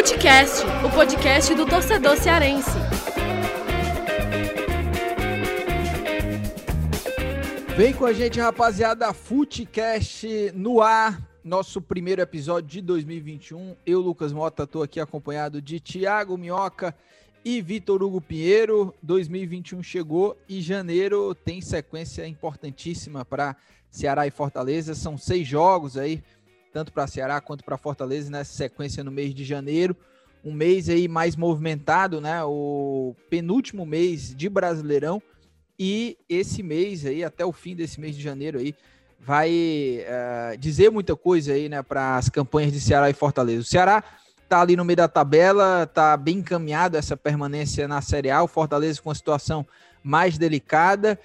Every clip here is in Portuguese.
Futecast, o podcast do torcedor cearense. Vem com a gente, rapaziada, Futecast no ar, nosso primeiro episódio de 2021. Eu, Lucas Mota, estou aqui acompanhado de Thiago Minhoca e Vitor Hugo Pinheiro. 2021 chegou e janeiro tem sequência importantíssima para Ceará e Fortaleza. São seis jogos aí, tanto para Ceará quanto para Fortaleza, nessa sequência no mês de janeiro. Um mês aí mais movimentado, né? O penúltimo mês de Brasileirão. E esse mês aí, até o fim desse mês de janeiro aí, vai uh, dizer muita coisa aí, né, para as campanhas de Ceará e Fortaleza. O Ceará tá ali no meio da tabela, tá bem encaminhado essa permanência na Série A, o Fortaleza com a situação mais delicada.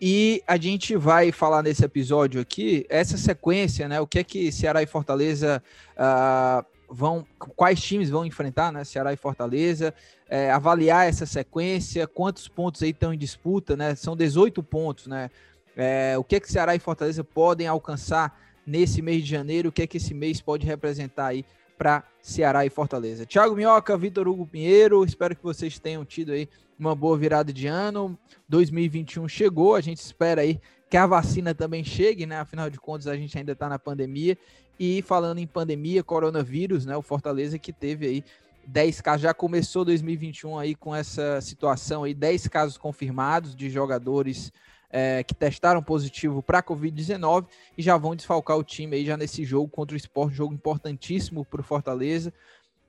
E a gente vai falar nesse episódio aqui essa sequência, né? O que é que Ceará e Fortaleza uh, vão, quais times vão enfrentar, né? Ceará e Fortaleza, é, avaliar essa sequência, quantos pontos aí estão em disputa, né? São 18 pontos, né? É, o que é que Ceará e Fortaleza podem alcançar nesse mês de janeiro? O que é que esse mês pode representar aí para Ceará e Fortaleza? Thiago Minhoca, Vitor Hugo Pinheiro, espero que vocês tenham tido aí uma boa virada de ano. 2021 chegou, a gente espera aí que a vacina também chegue, né? Afinal de contas, a gente ainda está na pandemia. E falando em pandemia, coronavírus, né? O Fortaleza que teve aí 10 casos, já começou 2021 aí com essa situação aí, 10 casos confirmados de jogadores é, que testaram positivo para a Covid-19 e já vão desfalcar o time aí já nesse jogo contra o Sport, jogo importantíssimo para o Fortaleza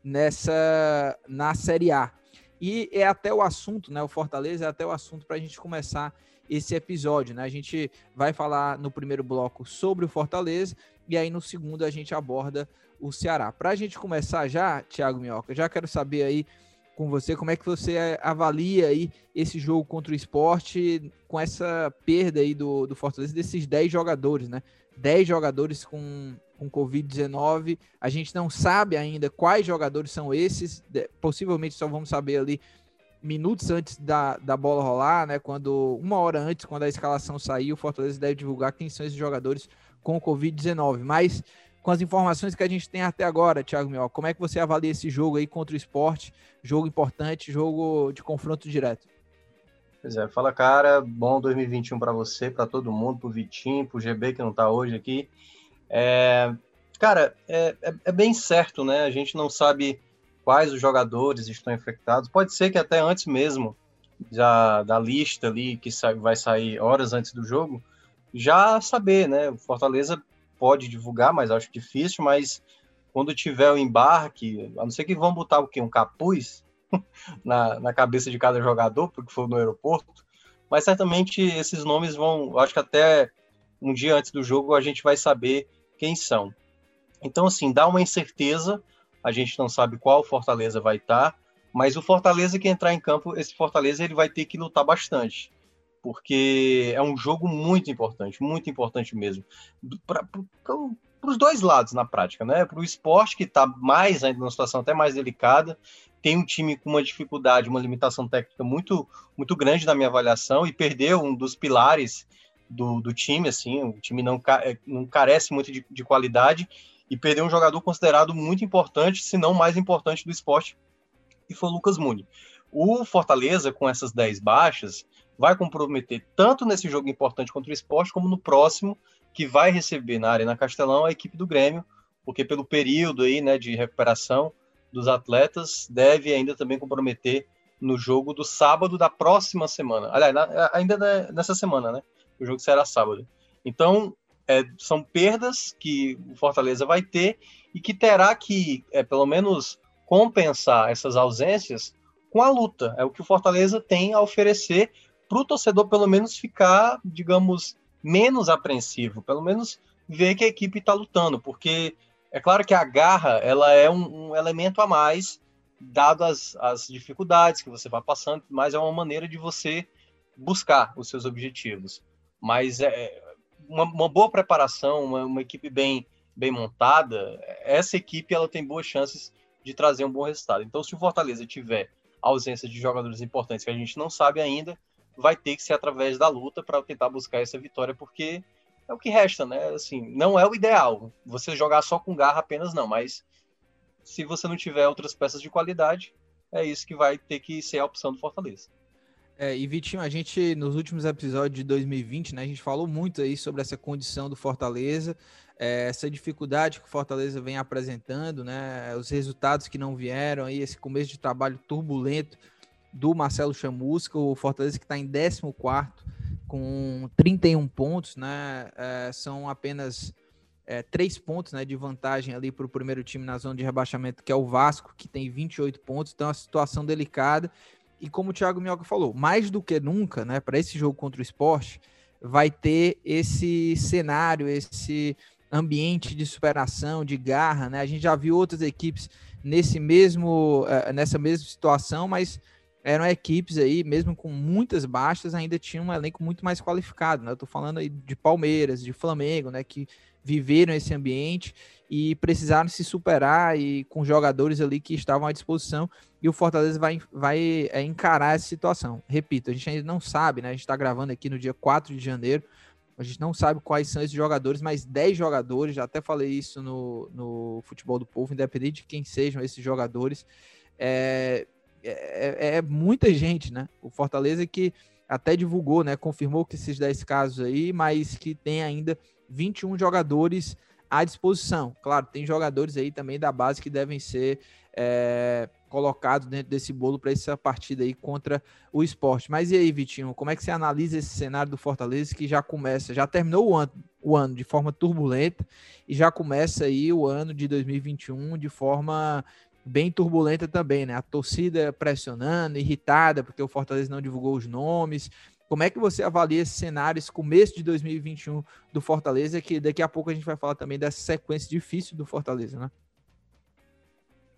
nessa na Série A. E é até o assunto, né? O Fortaleza é até o assunto para a gente começar esse episódio, né? A gente vai falar no primeiro bloco sobre o Fortaleza e aí no segundo a gente aborda o Ceará. Para a gente começar já, Thiago Minhoca, já quero saber aí com você como é que você avalia aí esse jogo contra o esporte com essa perda aí do, do Fortaleza desses 10 jogadores, né? 10 jogadores com, com Covid-19. A gente não sabe ainda quais jogadores são esses. Possivelmente só vamos saber ali minutos antes da, da bola rolar, né? Quando uma hora antes, quando a escalação sair, o Fortaleza deve divulgar quem são esses jogadores com Covid-19. Mas com as informações que a gente tem até agora, Thiago Miol, como é que você avalia esse jogo aí contra o esporte? Jogo importante, jogo de confronto direto. Pois é, fala cara, bom 2021 para você, para todo mundo, pro Vitinho, pro GB que não tá hoje aqui. É, cara, é, é, é, bem certo, né? A gente não sabe quais os jogadores estão infectados. Pode ser que até antes mesmo já da lista ali que vai sair horas antes do jogo, já saber, né? O Fortaleza pode divulgar, mas acho difícil, mas quando tiver o embarque, a não ser que vão botar o quê? Um capuz na, na cabeça de cada jogador, porque for no aeroporto. Mas certamente esses nomes vão, acho que até um dia antes do jogo a gente vai saber quem são. Então, assim, dá uma incerteza, a gente não sabe qual Fortaleza vai estar, mas o Fortaleza que entrar em campo, esse Fortaleza ele vai ter que lutar bastante, porque é um jogo muito importante, muito importante mesmo, para os dois lados na prática, né? Para o esporte que está mais ainda numa situação até mais delicada, tem um time com uma dificuldade, uma limitação técnica muito, muito grande na minha avaliação e perdeu um dos pilares do, do time, assim, o time não, é, não carece muito de, de qualidade e perdeu um jogador considerado muito importante, se não mais importante do esporte, e foi o Lucas Muni. O Fortaleza, com essas 10 baixas, vai comprometer tanto nesse jogo importante contra o esporte, como no próximo, que vai receber na Arena Castelão a equipe do Grêmio, porque pelo período aí, né, de recuperação, dos atletas deve ainda também comprometer no jogo do sábado da próxima semana. Aliás, ainda nessa semana, né? O jogo será sábado. Então, é, são perdas que o Fortaleza vai ter e que terá que, é, pelo menos, compensar essas ausências com a luta. É o que o Fortaleza tem a oferecer para o torcedor, pelo menos, ficar, digamos, menos apreensivo, pelo menos ver que a equipe está lutando, porque é claro que a garra ela é um, um elemento a mais, dado as, as dificuldades que você vai passando, mas é uma maneira de você buscar os seus objetivos. Mas é uma, uma boa preparação, uma, uma, equipe bem, bem montada, essa equipe ela tem boas chances de trazer um bom resultado. Então, se o Fortaleza tiver ausência de jogadores importantes que a gente não sabe ainda, vai ter que ser através da luta para tentar buscar essa vitória, porque é o que resta, né? Assim, não é o ideal. Você jogar só com garra apenas não, mas se você não tiver outras peças de qualidade, é isso que vai ter que ser a opção do Fortaleza. É, e Vitinho, a gente, nos últimos episódios de 2020, né, a gente falou muito aí sobre essa condição do Fortaleza, é, essa dificuldade que o Fortaleza vem apresentando, né, os resultados que não vieram, aí, esse começo de trabalho turbulento do Marcelo Chamusca, o Fortaleza que está em 14 com 31 pontos, né, é, são apenas é, três pontos né, de vantagem ali para o primeiro time na zona de rebaixamento, que é o Vasco, que tem 28 pontos, então é uma situação delicada. E como o Thiago Minhoca falou, mais do que nunca, né, para esse jogo contra o esporte, vai ter esse cenário, esse ambiente de superação, de garra, né? A gente já viu outras equipes nesse mesmo, uh, nessa mesma situação, mas eram equipes aí, mesmo com muitas baixas, ainda tinham um elenco muito mais qualificado, né? Eu falando aí de Palmeiras, de Flamengo, né? Que viveram esse ambiente e precisaram se superar e com jogadores ali que estavam à disposição e o Fortaleza vai, vai é, encarar essa situação. Repito, a gente ainda não sabe, né? A gente está gravando aqui no dia 4 de janeiro, a gente não sabe quais são esses jogadores, mas 10 jogadores, já até falei isso no, no Futebol do Povo, independente de quem sejam esses jogadores, é, é, é muita gente, né? O Fortaleza que até divulgou, né? Confirmou que esses 10 casos aí, mas que tem ainda 21 jogadores à disposição. Claro, tem jogadores aí também da base que devem ser é, colocados dentro desse bolo para essa partida aí contra o esporte. Mas e aí, Vitinho, como é que você analisa esse cenário do Fortaleza que já começa, já terminou o ano, o ano de forma turbulenta e já começa aí o ano de 2021 de forma bem turbulenta também, né? A torcida pressionando, irritada, porque o Fortaleza não divulgou os nomes, como é que você avalia esse cenário, esse começo de 2021 do Fortaleza, que daqui a pouco a gente vai falar também dessa sequência difícil do Fortaleza, né?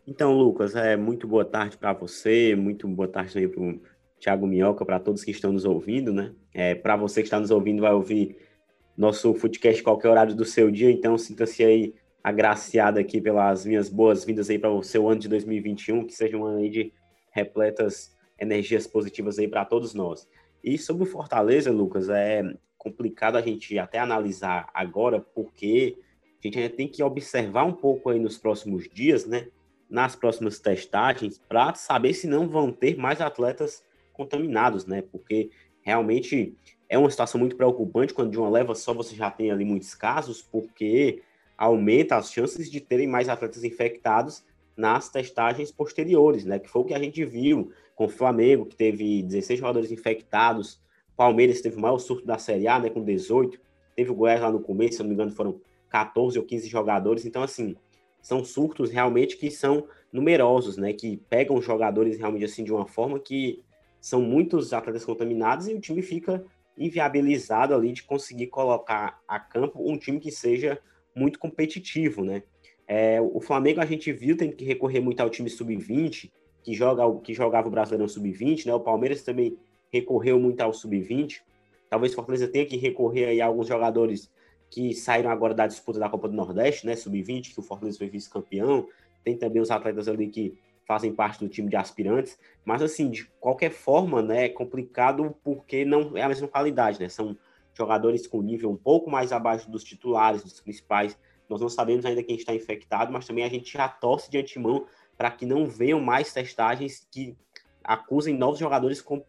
Então, Lucas, é muito boa tarde para você, muito boa tarde também para o Thiago Minhoca, para todos que estão nos ouvindo, né? É, para você que está nos ouvindo, vai ouvir nosso podcast qualquer horário do seu dia, então sinta-se aí agraciado aqui pelas minhas boas-vindas aí para o seu ano de 2021, que seja um ano aí de repletas energias positivas aí para todos nós. E sobre o Fortaleza, Lucas, é complicado a gente até analisar agora, porque a gente tem que observar um pouco aí nos próximos dias, né? Nas próximas testagens, para saber se não vão ter mais atletas contaminados, né? Porque realmente é uma situação muito preocupante quando de uma leva só você já tem ali muitos casos, porque aumenta as chances de terem mais atletas infectados nas testagens posteriores, né? Que foi o que a gente viu com o Flamengo, que teve 16 jogadores infectados, Palmeiras teve o maior surto da Série A, né, com 18, teve o Goiás lá no começo, se não me engano, foram 14 ou 15 jogadores, então, assim, são surtos realmente que são numerosos, né, que pegam jogadores realmente, assim, de uma forma que são muitos atletas contaminados e o time fica inviabilizado ali de conseguir colocar a campo um time que seja muito competitivo, né. É, o Flamengo a gente viu tem que recorrer muito ao time sub-20, que, joga, que jogava o Brasileirão Sub-20, né? O Palmeiras também recorreu muito ao Sub-20. Talvez Fortaleza tenha que recorrer aí a alguns jogadores que saíram agora da disputa da Copa do Nordeste, né? Sub-20, que o Fortaleza foi vice-campeão. Tem também os atletas ali que fazem parte do time de aspirantes. Mas, assim, de qualquer forma, né? É complicado porque não é a mesma qualidade, né? São jogadores com nível um pouco mais abaixo dos titulares, dos principais. Nós não sabemos ainda quem está infectado, mas também a gente já torce de antemão para que não venham mais testagens que acusem novos jogadores com,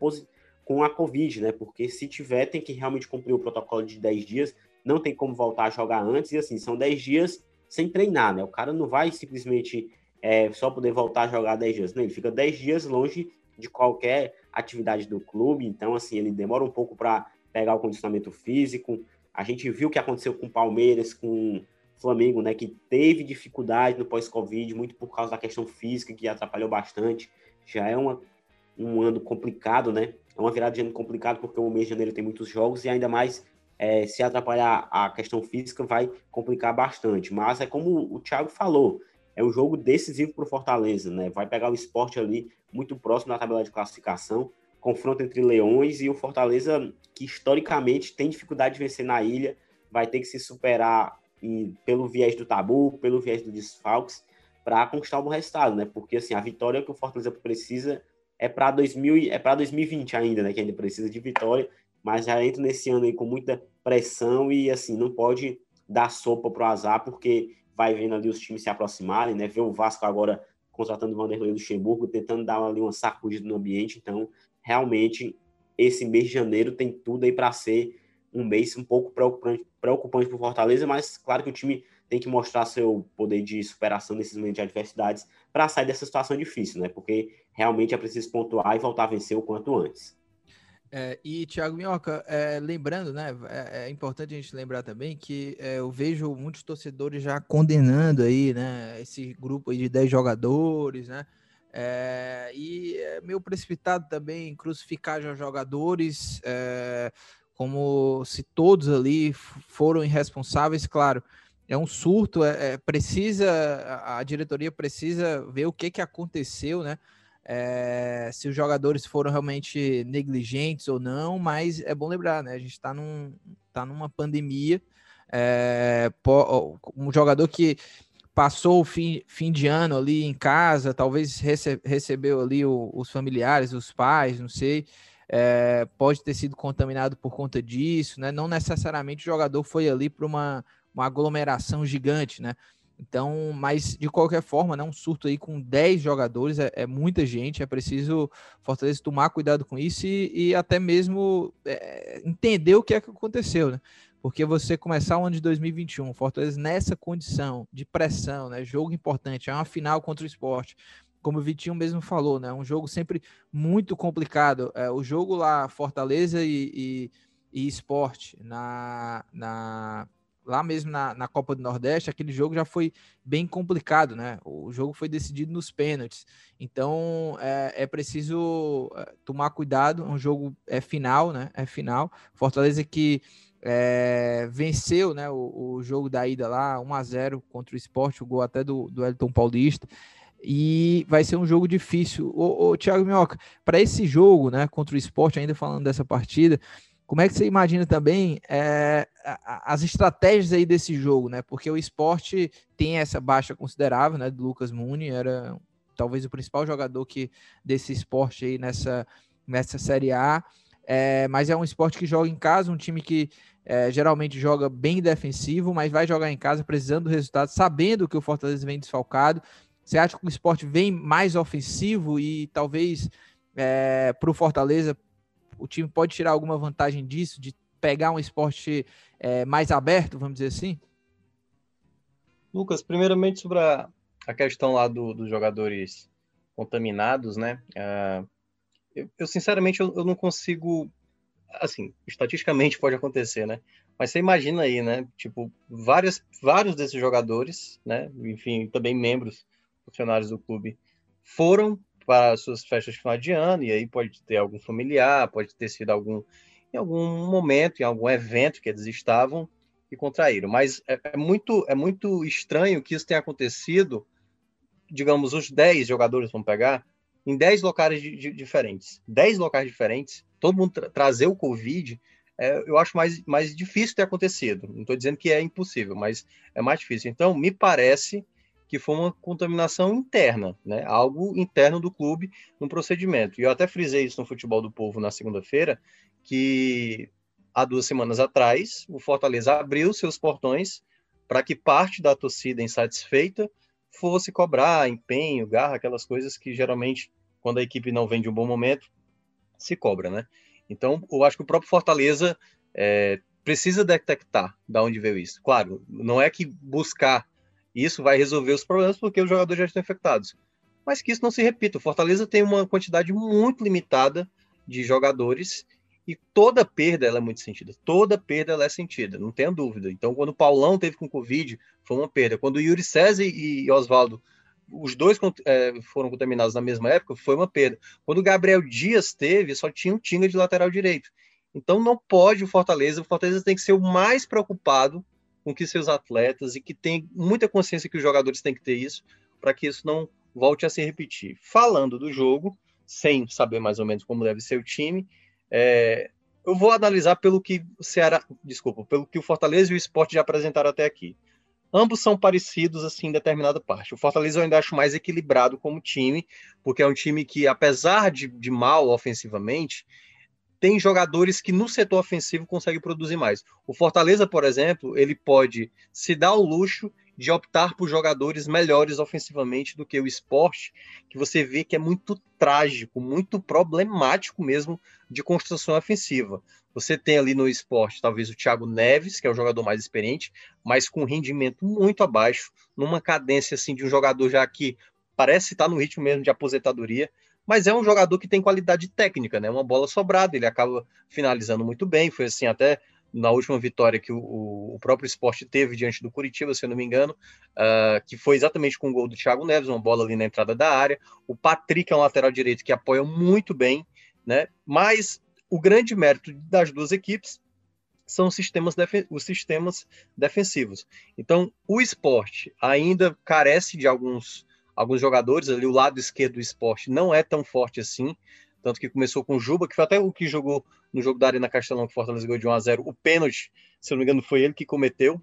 com a Covid, né? Porque se tiver, tem que realmente cumprir o protocolo de 10 dias, não tem como voltar a jogar antes, e assim, são 10 dias sem treinar, né? O cara não vai simplesmente é, só poder voltar a jogar 10 dias, né? Ele fica 10 dias longe de qualquer atividade do clube, então, assim, ele demora um pouco para pegar o condicionamento físico. A gente viu o que aconteceu com o Palmeiras, com Flamengo, né, que teve dificuldade no pós-Covid, muito por causa da questão física, que atrapalhou bastante. Já é uma, um ano complicado, né? É uma virada de ano complicado, porque o mês de janeiro tem muitos jogos, e ainda mais é, se atrapalhar a questão física, vai complicar bastante. Mas é como o Thiago falou, é um jogo decisivo para o Fortaleza, né? Vai pegar o esporte ali muito próximo da tabela de classificação, confronto entre Leões e o Fortaleza, que historicamente tem dificuldade de vencer na ilha, vai ter que se superar e pelo viés do tabu, pelo viés do desfalques, para conquistar um resultado, né? Porque assim, a vitória que o Fortaleza precisa é para 2000 é para 2020 ainda, né? Que ainda precisa de vitória, mas já entra nesse ano aí com muita pressão e assim, não pode dar sopa pro azar, porque vai vendo ali os times se aproximarem, né? Ver o Vasco agora contratando o Vanderlei Luxemburgo, tentando dar ali uma sacudida no ambiente. Então, realmente, esse mês de janeiro tem tudo aí para ser um mês um pouco preocupante, preocupante para o Fortaleza, mas claro que o time tem que mostrar seu poder de superação nesses momentos de adversidades para sair dessa situação difícil, né? Porque realmente é preciso pontuar e voltar a vencer o quanto antes. É, e, Thiago Minhoca, é, lembrando, né? É, é, importante a gente lembrar também que é, eu vejo muitos torcedores já condenando aí, né? Esse grupo aí de 10 jogadores, né? É, e é meio precipitado também crucificar já jogadores, é, como se todos ali foram irresponsáveis, claro. É um surto, é, precisa a, a diretoria precisa ver o que, que aconteceu, né? é, se os jogadores foram realmente negligentes ou não, mas é bom lembrar, né? A gente está num, tá numa pandemia. É, um jogador que passou o fim, fim de ano ali em casa, talvez rece, recebeu ali o, os familiares, os pais, não sei. É, pode ter sido contaminado por conta disso, né? Não necessariamente o jogador foi ali para uma, uma aglomeração gigante, né? Então, mas de qualquer forma, né, um surto aí com 10 jogadores é, é muita gente, é preciso Fortaleza tomar cuidado com isso e, e até mesmo é, entender o que é que aconteceu, né? Porque você começar o ano de 2021, Fortaleza nessa condição de pressão, né, jogo importante, é uma final contra o esporte, como o Vitinho mesmo falou, né, um jogo sempre muito complicado. É, o jogo lá, Fortaleza e, e, e esporte na, na lá mesmo na, na Copa do Nordeste, aquele jogo já foi bem complicado, né? O jogo foi decidido nos pênaltis. Então é, é preciso é, tomar cuidado. Um jogo é final, né? É final. Fortaleza que é, venceu né, o, o, jogo da ida lá, 1 a 0 contra o esporte, o gol até do, do Elton Paulista. E vai ser um jogo difícil. O, Thiago Minhoca, para esse jogo, né, contra o esporte, ainda falando dessa partida, como é que você imagina também é, as estratégias aí desse jogo, né? Porque o esporte tem essa baixa considerável, né? Do Lucas Muni, era talvez o principal jogador que desse esporte aí nessa, nessa Série A. É, mas é um esporte que joga em casa, um time que é, geralmente joga bem defensivo, mas vai jogar em casa precisando do resultado, sabendo que o Fortaleza vem desfalcado. Você acha que o esporte vem mais ofensivo e talvez é, para o Fortaleza o time pode tirar alguma vantagem disso, de pegar um esporte é, mais aberto, vamos dizer assim? Lucas, primeiramente sobre a, a questão lá do, dos jogadores contaminados, né? Uh, eu, eu, sinceramente eu, eu, não consigo, assim, estatisticamente pode acontecer, né? Mas você imagina aí, né? Tipo, várias, vários desses jogadores, né? Enfim, também membros funcionários do clube foram para suas festas de final de ano, e aí pode ter algum familiar, pode ter sido algum em algum momento, em algum evento que eles estavam e contraíram. Mas é, é muito é muito estranho que isso tenha acontecido, digamos, os 10 jogadores vão pegar em 10 locais de, de, diferentes. 10 locais diferentes, todo mundo tra trazer o Covid, é, eu acho mais, mais difícil ter acontecido. Não estou dizendo que é impossível, mas é mais difícil. Então, me parece que foi uma contaminação interna, né? algo interno do clube no procedimento. E eu até frisei isso no Futebol do Povo na segunda-feira, que há duas semanas atrás o Fortaleza abriu seus portões para que parte da torcida insatisfeita fosse cobrar empenho, garra, aquelas coisas que geralmente, quando a equipe não vem de um bom momento, se cobra, né? Então, eu acho que o próprio Fortaleza é, precisa detectar da onde veio isso. Claro, não é que buscar isso vai resolver os problemas porque os jogadores já estão infectados. Mas que isso não se repita. O Fortaleza tem uma quantidade muito limitada de jogadores e toda perda ela é muito sentida. Toda perda ela é sentida, não tenha dúvida. Então, quando o Paulão teve com Covid, foi uma perda. Quando o Yuri César e Oswaldo, os dois é, foram contaminados na mesma época, foi uma perda. Quando o Gabriel Dias teve, só tinha um Tinga de lateral direito. Então, não pode o Fortaleza. O Fortaleza tem que ser o mais preocupado com que seus atletas e que tem muita consciência que os jogadores têm que ter isso para que isso não volte a se repetir. Falando do jogo, sem saber mais ou menos como deve ser o time, é, eu vou analisar pelo que o Ceará, desculpa, pelo que o Fortaleza e o Sport já apresentaram até aqui. Ambos são parecidos assim em determinada parte. O Fortaleza eu ainda acho mais equilibrado como time, porque é um time que, apesar de, de mal ofensivamente, tem jogadores que no setor ofensivo conseguem produzir mais. O Fortaleza, por exemplo, ele pode se dar o luxo de optar por jogadores melhores ofensivamente do que o esporte, que você vê que é muito trágico, muito problemático mesmo de construção ofensiva. Você tem ali no esporte, talvez o Thiago Neves, que é o jogador mais experiente, mas com rendimento muito abaixo, numa cadência assim de um jogador já que parece estar no ritmo mesmo de aposentadoria, mas é um jogador que tem qualidade técnica, né? Uma bola sobrada, ele acaba finalizando muito bem, foi assim até na última vitória que o, o, próprio esporte teve diante do Curitiba, se eu não me engano, uh, que foi exatamente com o gol do Thiago Neves, uma bola ali na entrada da área. O Patrick é um lateral direito que apoia muito bem, né? Mas o grande mérito das duas equipes são os sistemas, os sistemas defensivos. Então, o esporte ainda carece de alguns, alguns jogadores ali, o lado esquerdo do esporte não é tão forte assim, tanto que começou com o Juba, que foi até o que jogou no jogo da Arena Castelão, que Fortaleza ganhou de 1 a 0 O pênalti, se não me engano, foi ele que cometeu.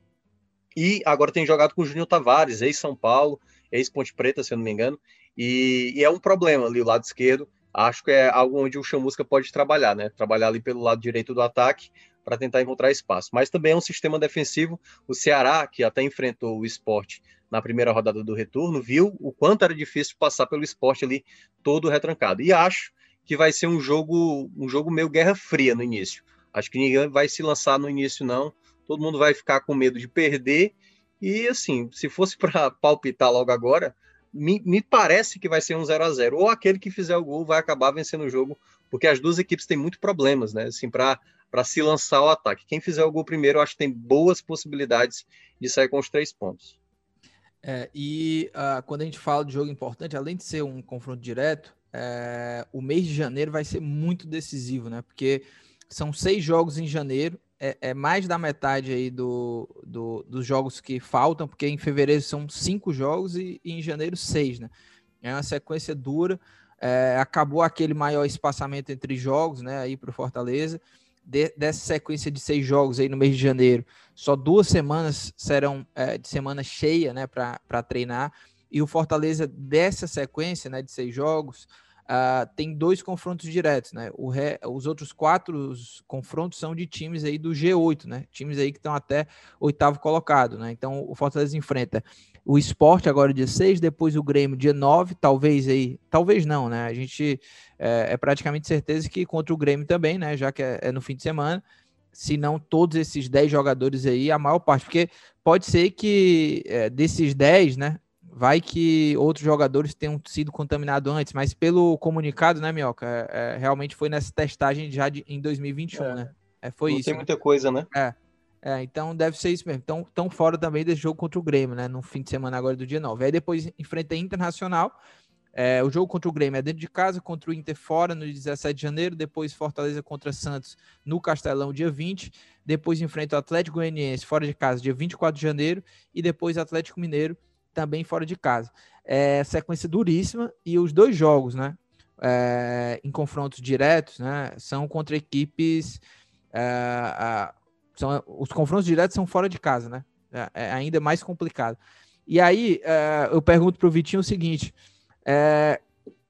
E agora tem jogado com o Júnior Tavares, ex-São Paulo, ex-Ponte Preta, se não me engano. E, e, é um problema ali, o lado esquerdo. Acho que é algo onde o Chamusca pode trabalhar, né? Trabalhar ali pelo lado direito do ataque para tentar encontrar espaço. Mas também é um sistema defensivo. O Ceará, que até enfrentou o esporte na primeira rodada do retorno, viu o quanto era difícil passar pelo esporte ali todo retrancado. E acho que vai ser um jogo, um jogo meio guerra fria no início. Acho que ninguém vai se lançar no início, não. Todo mundo vai ficar com medo de perder. E assim, se fosse para palpitar logo agora, me, me, parece que vai ser um 0 a 0 Ou aquele que fizer o gol vai acabar vencendo o jogo, porque as duas equipes têm muito problemas, né? Assim, para se lançar ao ataque. Quem fizer o gol primeiro, acho que tem boas possibilidades de sair com os três pontos. É, e uh, quando a gente fala de jogo importante, além de ser um confronto direto, é, o mês de janeiro vai ser muito decisivo, né? Porque são seis jogos em janeiro, é, é mais da metade aí do, do, dos jogos que faltam, porque em fevereiro são cinco jogos e, e em janeiro seis, né? É uma sequência dura. É, acabou aquele maior espaçamento entre jogos, né? Aí para o Fortaleza. De, dessa sequência de seis jogos aí no mês de janeiro, só duas semanas serão é, de semana cheia, né? Para treinar. E o Fortaleza, dessa sequência né, de seis jogos, uh, tem dois confrontos diretos. Né? Os outros quatro confrontos são de times aí do G8, né? Times aí que estão até oitavo colocado. Né? Então o Fortaleza enfrenta o esporte agora dia 6, depois o Grêmio dia 9, talvez aí, talvez não, né? A gente é, é praticamente certeza que contra o Grêmio também, né? Já que é, é no fim de semana se não todos esses 10 jogadores aí, a maior parte, porque pode ser que é, desses 10, né, vai que outros jogadores tenham sido contaminados antes, mas pelo comunicado, né, Minhoca, é, é, realmente foi nessa testagem já de, em 2021, é. né? É, foi Não isso. Tem né? muita coisa, né? É. É, então deve ser isso mesmo. Então, tão fora também desse jogo contra o Grêmio, né? No fim de semana agora do dia 9. Aí depois enfrenta Internacional. É, o jogo contra o Grêmio é dentro de casa, contra o Inter fora no 17 de janeiro, depois Fortaleza contra Santos no Castelão, dia 20, depois enfrenta o Atlético Goianiense fora de casa, dia 24 de janeiro, e depois Atlético Mineiro também fora de casa. É sequência duríssima e os dois jogos, né? É, em confrontos diretos, né? São contra equipes. É, são, os confrontos diretos são fora de casa, né? É, é ainda mais complicado. E aí é, eu pergunto para o Vitinho o seguinte: é,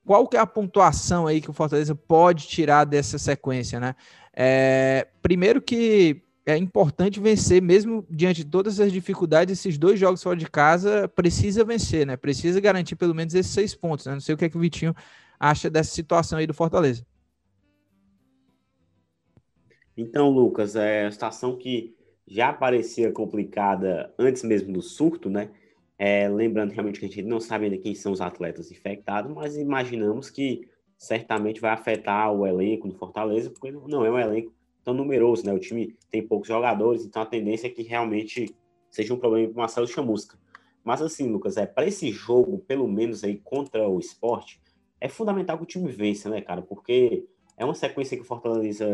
qual que é a pontuação aí que o Fortaleza pode tirar dessa sequência, né? É, primeiro que é importante vencer, mesmo diante de todas as dificuldades, esses dois jogos fora de casa, precisa vencer, né? Precisa garantir pelo menos esses seis pontos, né? Não sei o que é que o Vitinho acha dessa situação aí do Fortaleza. Então, Lucas, é a situação que já parecia complicada antes mesmo do surto, né? É, lembrando realmente que a gente não sabe ainda quem são os atletas infectados, mas imaginamos que certamente vai afetar o elenco do Fortaleza, porque não é um elenco tão numeroso, né? O time tem poucos jogadores, então a tendência é que realmente seja um problema para o Marcelo Chamusca. Mas assim, Lucas, é para esse jogo, pelo menos aí contra o esporte, é fundamental que o time vença, né, cara? Porque é uma sequência que o Fortaleza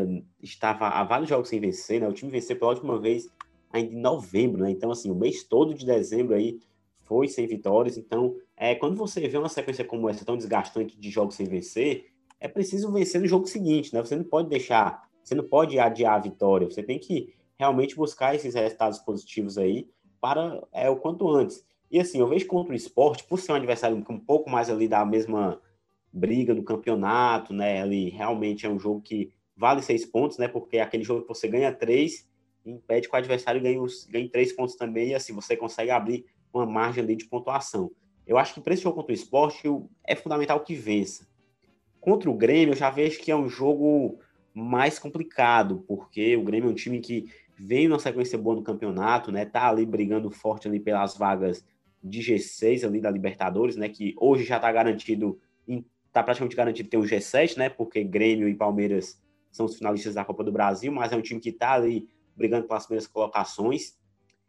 estava há vários jogos sem vencer, né? O time venceu pela última vez ainda em novembro, né? Então, assim, o mês todo de dezembro aí foi sem vitórias. Então, é, quando você vê uma sequência como essa, tão desgastante de jogos sem vencer, é preciso vencer no jogo seguinte, né? Você não pode deixar você não pode adiar a vitória, você tem que realmente buscar esses resultados positivos aí para é, o quanto antes. E assim, eu vejo contra o esporte, por ser um adversário um pouco mais ali da mesma briga do campeonato, né? Ele realmente é um jogo que vale seis pontos, né? Porque é aquele jogo que você ganha três, impede que o adversário ganhe, os, ganhe três pontos também, e assim você consegue abrir uma margem ali de pontuação. Eu acho que para esse jogo contra o esporte é fundamental que vença. Contra o Grêmio, eu já vejo que é um jogo mais complicado, porque o Grêmio é um time que veio na sequência boa no campeonato, né? Tá ali brigando forte ali pelas vagas de G6 ali da Libertadores, né? Que hoje já está garantido, está praticamente garantido ter o G7, né? Porque Grêmio e Palmeiras são os finalistas da Copa do Brasil, mas é um time que está ali brigando pelas primeiras colocações.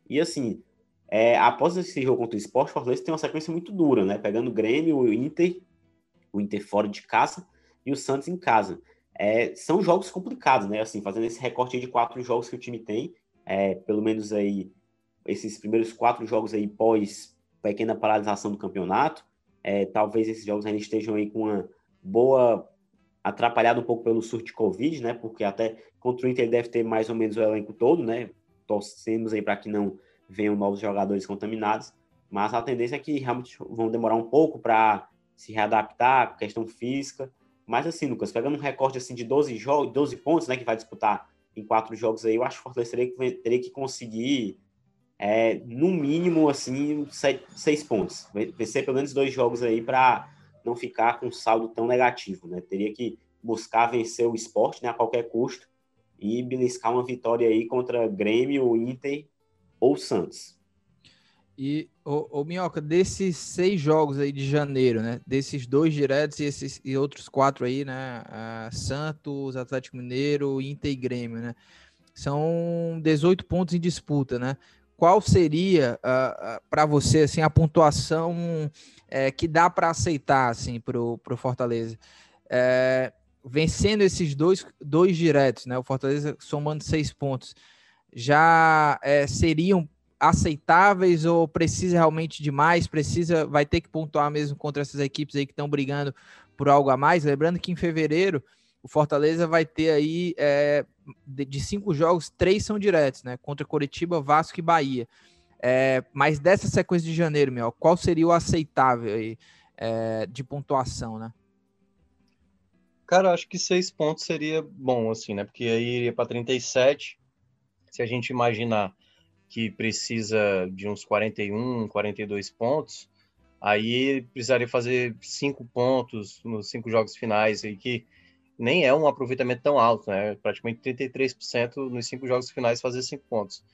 E assim, é, após esse jogo contra o Sport, o Fortaleza tem uma sequência muito dura, né? Pegando o Grêmio, o Inter, o Inter fora de casa e o Santos em casa. É, são jogos complicados, né? Assim, fazendo esse recorte de quatro jogos que o time tem, é, pelo menos aí esses primeiros quatro jogos aí pós pequena paralisação do campeonato, é, talvez esses jogos ainda estejam aí com uma boa atrapalhado um pouco pelo surto de Covid, né? Porque até contra o Inter deve ter mais ou menos o elenco todo, né? Torcemos aí para que não venham novos jogadores contaminados, mas a tendência é que realmente vão demorar um pouco para se readaptar, questão física. Mas assim, Lucas, pegando um recorde assim de 12 jogos, 12 pontos, né, que vai disputar em quatro jogos aí, eu acho que o Fortaleza teria que, teria que conseguir é, no mínimo assim sete, seis pontos, vencer pelo menos dois jogos aí para não ficar com um saldo tão negativo, né? Teria que buscar vencer o esporte, né, a qualquer custo e beliscar uma vitória aí contra Grêmio, Inter ou Santos. E, o, Minhoca, desses seis jogos aí de janeiro, né? Desses dois diretos e, esses, e outros quatro aí, né? Uh, Santos, Atlético Mineiro, Inter e Grêmio, né? São 18 pontos em disputa, né? Qual seria ah, ah, para você assim a pontuação é, que dá para aceitar assim para o Fortaleza? É, vencendo esses dois, dois diretos, né? O Fortaleza somando seis pontos já é, seriam aceitáveis ou precisa realmente de mais? Precisa, vai ter que pontuar mesmo contra essas equipes aí que estão brigando por algo a mais? Lembrando que em fevereiro o Fortaleza vai ter aí é, de, cinco jogos, três são diretos, né? Contra Curitiba, Vasco e Bahia. É, mas dessa sequência de janeiro, meu, qual seria o aceitável aí é, de pontuação, né? Cara, acho que seis pontos seria bom, assim, né? Porque aí iria para 37 se a gente imaginar que precisa de uns 41, 42 pontos, aí precisaria fazer cinco pontos nos cinco jogos finais, aí que nem é um aproveitamento tão alto, né? Praticamente 33% nos cinco jogos finais fazer cinco pontos.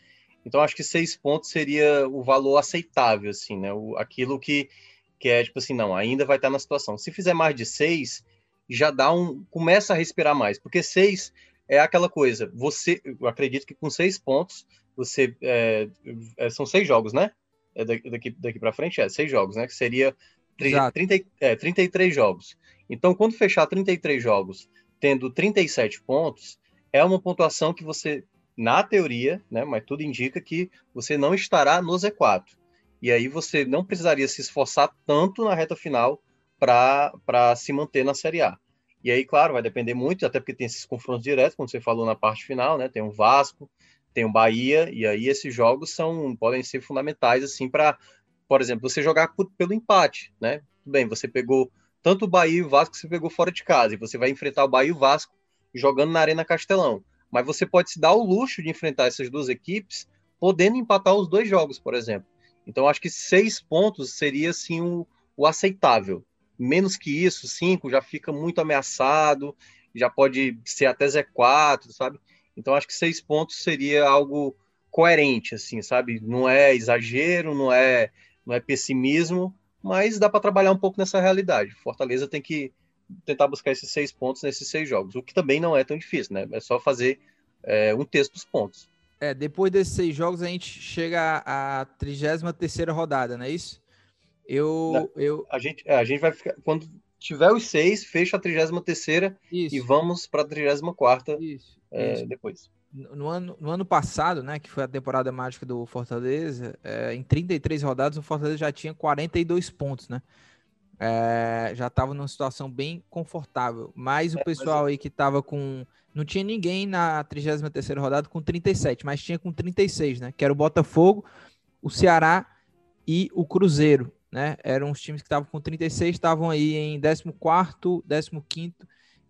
Então acho que seis pontos seria o valor aceitável, assim, né? O, aquilo que, que é tipo assim, não, ainda vai estar na situação. Se fizer mais de seis, já dá um. começa a respirar mais, porque seis é aquela coisa. Você, eu acredito que com seis pontos, você. É, é, são seis jogos, né? É daqui daqui para frente, é seis jogos, né? Que seria 30, é, 33 jogos. Então, quando fechar 33 jogos, tendo 37 pontos, é uma pontuação que você, na teoria, né? Mas tudo indica que você não estará no Z4. E aí você não precisaria se esforçar tanto na reta final para se manter na Série A. E aí, claro, vai depender muito, até porque tem esses confrontos diretos, como você falou na parte final, né? Tem o Vasco, tem o Bahia, e aí esses jogos são podem ser fundamentais assim para, por exemplo, você jogar pelo empate, né? Tudo bem, você pegou tanto o Bahia e o Vasco, você pegou fora de casa, e você vai enfrentar o Bahia e o Vasco jogando na Arena Castelão. Mas você pode se dar o luxo de enfrentar essas duas equipes, podendo empatar os dois jogos, por exemplo. Então, acho que seis pontos seria assim o, o aceitável menos que isso, 5 já fica muito ameaçado, já pode ser até Z4, sabe? Então acho que seis pontos seria algo coerente, assim, sabe? Não é exagero, não é, não é pessimismo, mas dá para trabalhar um pouco nessa realidade. Fortaleza tem que tentar buscar esses seis pontos nesses seis jogos, o que também não é tão difícil, né? É só fazer é, um texto dos pontos. É, depois desses seis jogos a gente chega à 33 terceira rodada, não é isso? Eu, eu... A, gente, é, a gente vai ficar. Quando tiver os seis, fecha a 33 e vamos para a 34 isso, é, isso. depois. No ano, no ano passado, né, que foi a temporada mágica do Fortaleza, é, em 33 rodadas o Fortaleza já tinha 42 pontos, né? É, já estava numa situação bem confortável. Mas o é, pessoal mas... aí que estava com. Não tinha ninguém na 33 rodada com 37, mas tinha com 36, né? Que era o Botafogo, o Ceará e o Cruzeiro né? Eram os times que estavam com 36, estavam aí em 14, 15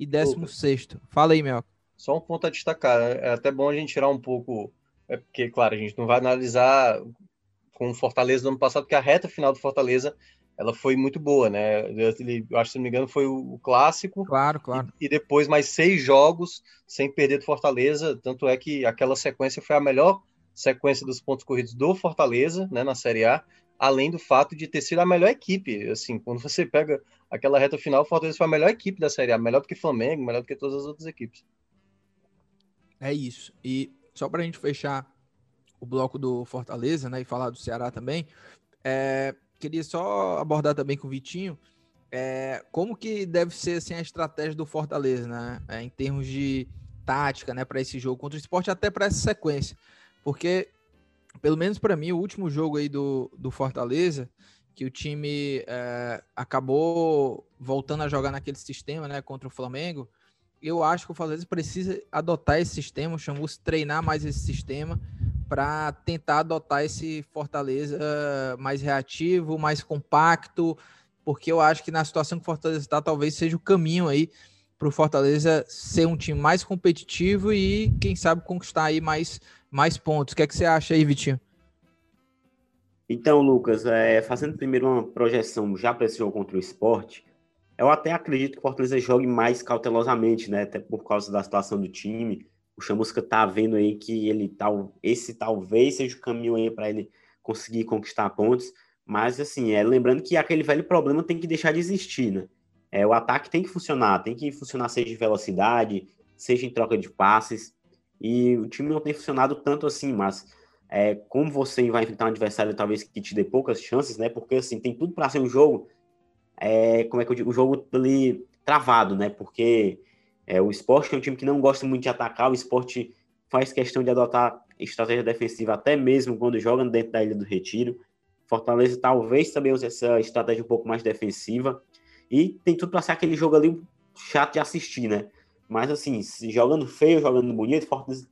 e 16. Fala aí, Mel. Só um ponto a destacar, né? é até bom a gente tirar um pouco, é porque, claro, a gente não vai analisar com o Fortaleza no ano passado, porque a reta final do Fortaleza ela foi muito boa, né? Eu, acho, se não me engano, foi o, o clássico. Claro, claro. E, e, depois mais seis jogos sem perder do Fortaleza. Tanto é que aquela sequência foi a melhor sequência dos pontos corridos do Fortaleza, né, na Série A, além do fato de ter sido a melhor equipe. Assim, quando você pega aquela reta final, o Fortaleza foi a melhor equipe da Série A, melhor do que Flamengo, melhor do que todas as outras equipes. É isso. E só para a gente fechar o bloco do Fortaleza, né, e falar do Ceará também, é, queria só abordar também com o Vitinho é, como que deve ser assim, a estratégia do Fortaleza, né, é, em termos de tática, né, para esse jogo contra o esporte, até para essa sequência, porque pelo menos para mim o último jogo aí do, do Fortaleza que o time é, acabou voltando a jogar naquele sistema, né, contra o Flamengo. Eu acho que o Fortaleza precisa adotar esse sistema, o Chamus treinar mais esse sistema para tentar adotar esse Fortaleza mais reativo, mais compacto, porque eu acho que na situação que o Fortaleza está, talvez seja o caminho aí para o Fortaleza ser um time mais competitivo e, quem sabe, conquistar aí mais, mais pontos. O que é que você acha aí, Vitinho? Então, Lucas, é, fazendo primeiro uma projeção já para esse jogo contra o esporte, eu até acredito que o Fortaleza jogue mais cautelosamente, né? Até por causa da situação do time. O Chamusca tá vendo aí que ele tal, esse talvez seja o caminho aí para ele conseguir conquistar pontos. Mas assim, é lembrando que aquele velho problema tem que deixar de existir, né? É, o ataque tem que funcionar, tem que funcionar seja em velocidade, seja em troca de passes. E o time não tem funcionado tanto assim, mas é, como você vai enfrentar um adversário talvez que te dê poucas chances, né? Porque assim, tem tudo para ser um jogo, é, como é que eu digo, um jogo ali travado, né? Porque é, o esporte é um time que não gosta muito de atacar, o esporte faz questão de adotar estratégia defensiva até mesmo quando joga dentro da Ilha do Retiro. Fortaleza talvez também use essa estratégia um pouco mais defensiva. E tem tudo para ser aquele jogo ali chato de assistir, né? Mas assim, jogando feio, jogando bonito,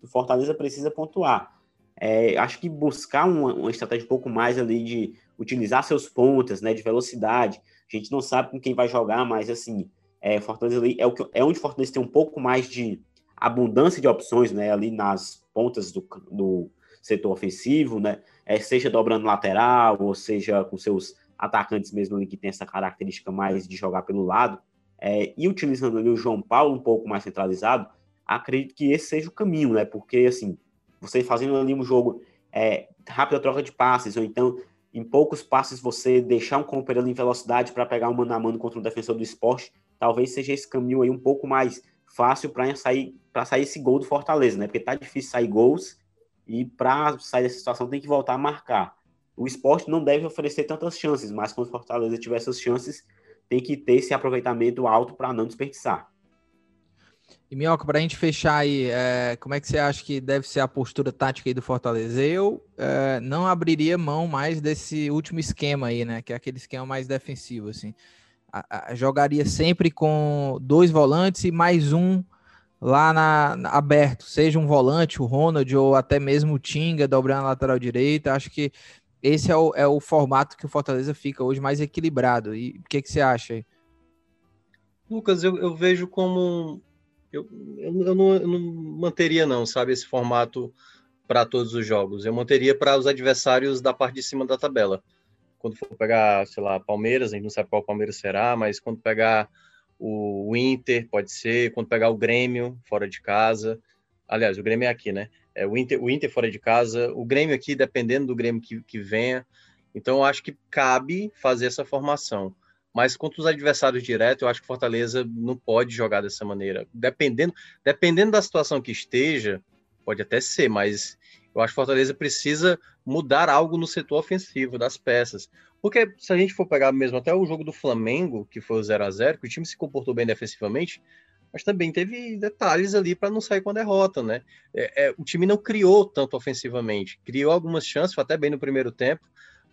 Fortaleza, precisa pontuar. É, acho que buscar uma, uma, estratégia um pouco mais ali de utilizar seus pontas, né, de velocidade. A gente não sabe com quem vai jogar, mas assim, é, Fortaleza ali é, o que, é onde Fortaleza tem um pouco mais de abundância de opções, né, ali nas pontas do, do setor ofensivo, né, é, seja dobrando lateral, ou seja com seus atacantes mesmo ali que tem essa característica mais de jogar pelo lado, é, e utilizando ali o João Paulo um pouco mais centralizado, acredito que esse seja o caminho, né, porque assim, você fazendo ali um jogo é, rápida troca de passes, ou então em poucos passes você deixar um companheiro em velocidade para pegar um mano a mano contra um defensor do esporte, talvez seja esse caminho aí um pouco mais fácil para sair para sair esse gol do Fortaleza, né? Porque tá difícil sair gols e para sair dessa situação tem que voltar a marcar. O esporte não deve oferecer tantas chances, mas quando o Fortaleza tiver essas chances, tem que ter esse aproveitamento alto para não desperdiçar. E Minhoca, para a gente fechar aí, é, como é que você acha que deve ser a postura tática aí do Fortaleza? Eu é, não abriria mão mais desse último esquema aí, né? Que é aquele esquema mais defensivo, assim. A, a, jogaria sempre com dois volantes e mais um lá na, na, aberto, seja um volante, o Ronald, ou até mesmo o Tinga dobrando a lateral direita. Acho que esse é o, é o formato que o Fortaleza fica hoje mais equilibrado. E o que, que você acha? Lucas, eu, eu vejo como eu, eu, não, eu não manteria, não, sabe, esse formato para todos os jogos. Eu manteria para os adversários da parte de cima da tabela. Quando for pegar, sei lá, Palmeiras, a gente não sabe qual Palmeiras será, mas quando pegar o Inter, pode ser, quando pegar o Grêmio fora de casa. Aliás, o Grêmio é aqui, né? É, o, Inter, o Inter fora de casa, o Grêmio aqui, dependendo do Grêmio que, que venha. Então, eu acho que cabe fazer essa formação. Mas contra os adversários diretos, eu acho que Fortaleza não pode jogar dessa maneira. Dependendo, dependendo da situação que esteja, pode até ser, mas eu acho que Fortaleza precisa mudar algo no setor ofensivo das peças. Porque se a gente for pegar mesmo até o jogo do Flamengo, que foi o 0 a 0 que o time se comportou bem defensivamente, mas também teve detalhes ali para não sair com a derrota, né? É, é, o time não criou tanto ofensivamente, criou algumas chances, foi até bem no primeiro tempo,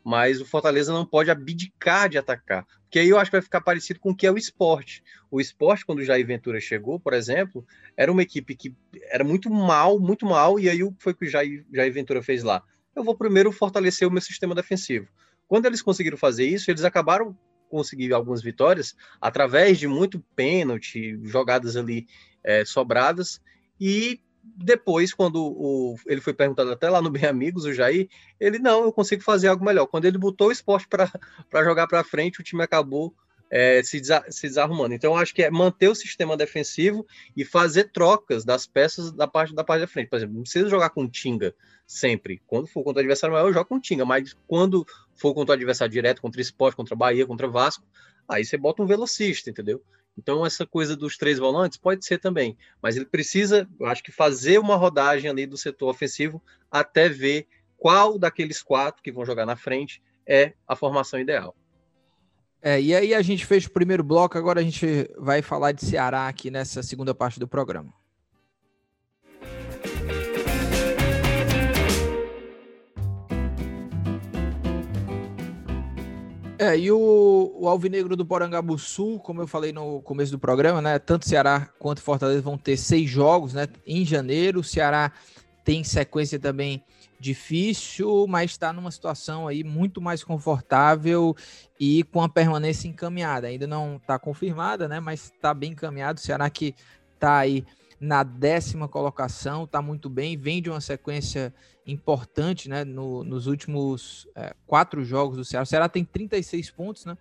mas o Fortaleza não pode abdicar de atacar. Porque aí eu acho que vai ficar parecido com o que é o esporte. O esporte, quando o Jair Ventura chegou, por exemplo, era uma equipe que era muito mal, muito mal, e aí o que foi que o Jair, Jair Ventura fez lá? Eu vou primeiro fortalecer o meu sistema defensivo. Quando eles conseguiram fazer isso, eles acabaram conseguindo algumas vitórias através de muito pênalti, jogadas ali é, sobradas, e depois, quando o, ele foi perguntado até lá no Bem Amigos, o Jair, ele não, eu consigo fazer algo melhor. Quando ele botou o esporte para jogar para frente, o time acabou é, se, desa se desarrumando. Então, acho que é manter o sistema defensivo e fazer trocas das peças da parte da parte da frente. Por exemplo, não precisa jogar com Tinga sempre. Quando for contra o adversário maior, eu jogo com Tinga, mas quando for contra o adversário direto, contra esporte, contra Bahia, contra Vasco, aí você bota um velocista, entendeu? Então, essa coisa dos três volantes pode ser também, mas ele precisa, eu acho que fazer uma rodagem ali do setor ofensivo até ver qual daqueles quatro que vão jogar na frente é a formação ideal. É, e aí a gente fez o primeiro bloco, agora a gente vai falar de Ceará aqui nessa segunda parte do programa. É, e o, o Alvinegro do Sul, como eu falei no começo do programa, né? Tanto Ceará quanto Fortaleza vão ter seis jogos, né? Em janeiro, o Ceará tem sequência também difícil, mas está numa situação aí muito mais confortável e com a permanência encaminhada. Ainda não está confirmada, né? Mas está bem encaminhado. O Ceará que está aí na décima colocação, está muito bem, vem de uma sequência importante, né? No, nos últimos é, quatro jogos do Ceará. O Ceará tem 36 pontos, né?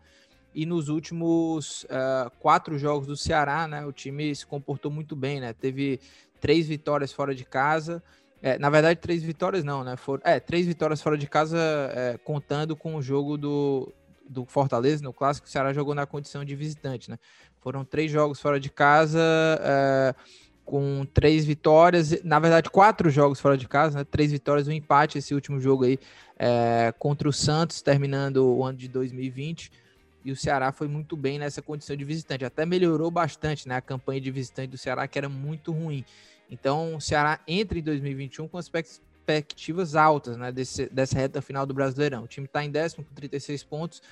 E nos últimos uh, quatro jogos do Ceará, né? O time se comportou muito bem, né? Teve três vitórias fora de casa. É, na verdade, três vitórias não, né? For, é, três vitórias fora de casa, é, contando com o jogo do, do Fortaleza no clássico, o Ceará jogou na condição de visitante, né? Foram três jogos fora de casa. É, com três vitórias, na verdade, quatro jogos fora de casa, né? Três vitórias, um empate esse último jogo aí é, contra o Santos, terminando o ano de 2020. E o Ceará foi muito bem nessa condição de visitante. Até melhorou bastante né, a campanha de visitante do Ceará, que era muito ruim. Então, o Ceará entra em 2021 com as perspectivas altas né, desse, dessa reta final do Brasileirão. O time está em décimo com 36 pontos,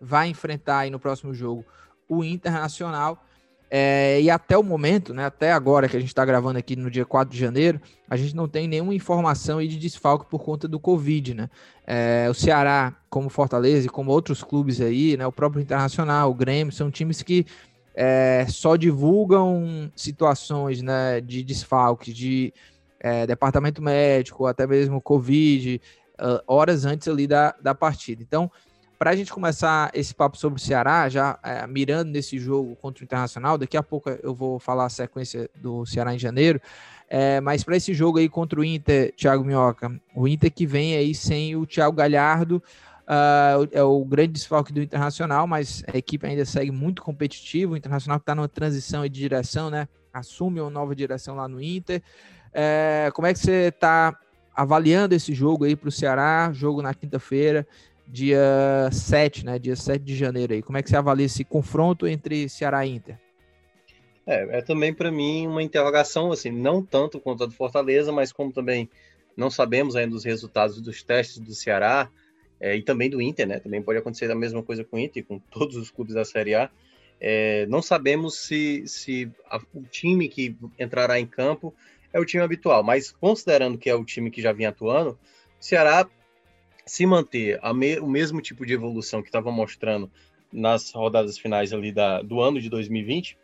vai enfrentar aí no próximo jogo o Internacional é, e até o momento, né, até agora que a gente está gravando aqui no dia 4 de janeiro, a gente não tem nenhuma informação de desfalque por conta do Covid, né? É, o Ceará, como Fortaleza e como outros clubes aí, né, o próprio Internacional, o Grêmio, são times que é, só divulgam situações né, de desfalque, de é, departamento médico, até mesmo Covid, uh, horas antes ali da, da partida. Então, para a gente começar esse papo sobre o Ceará, já é, mirando nesse jogo contra o Internacional, daqui a pouco eu vou falar a sequência do Ceará em janeiro, é, mas para esse jogo aí contra o Inter, Thiago Minhoca, o Inter que vem aí sem o Thiago Galhardo, uh, é o grande desfalque do Internacional, mas a equipe ainda segue muito competitiva, o Internacional está numa transição de direção, né? Assume uma nova direção lá no Inter. É, como é que você está avaliando esse jogo aí para o Ceará, jogo na quinta-feira? Dia 7, né? Dia 7 de janeiro aí. Como é que você avalia esse confronto entre Ceará e Inter? É, é também para mim uma interrogação, assim, não tanto quanto a do Fortaleza, mas como também não sabemos ainda os resultados dos testes do Ceará é, e também do Inter, né? Também pode acontecer a mesma coisa com o Inter, com todos os clubes da Série A. É, não sabemos se, se a, o time que entrará em campo é o time habitual, mas considerando que é o time que já vinha atuando, o Ceará se manter me, o mesmo tipo de evolução que estava mostrando nas rodadas finais ali da, do ano de 2020,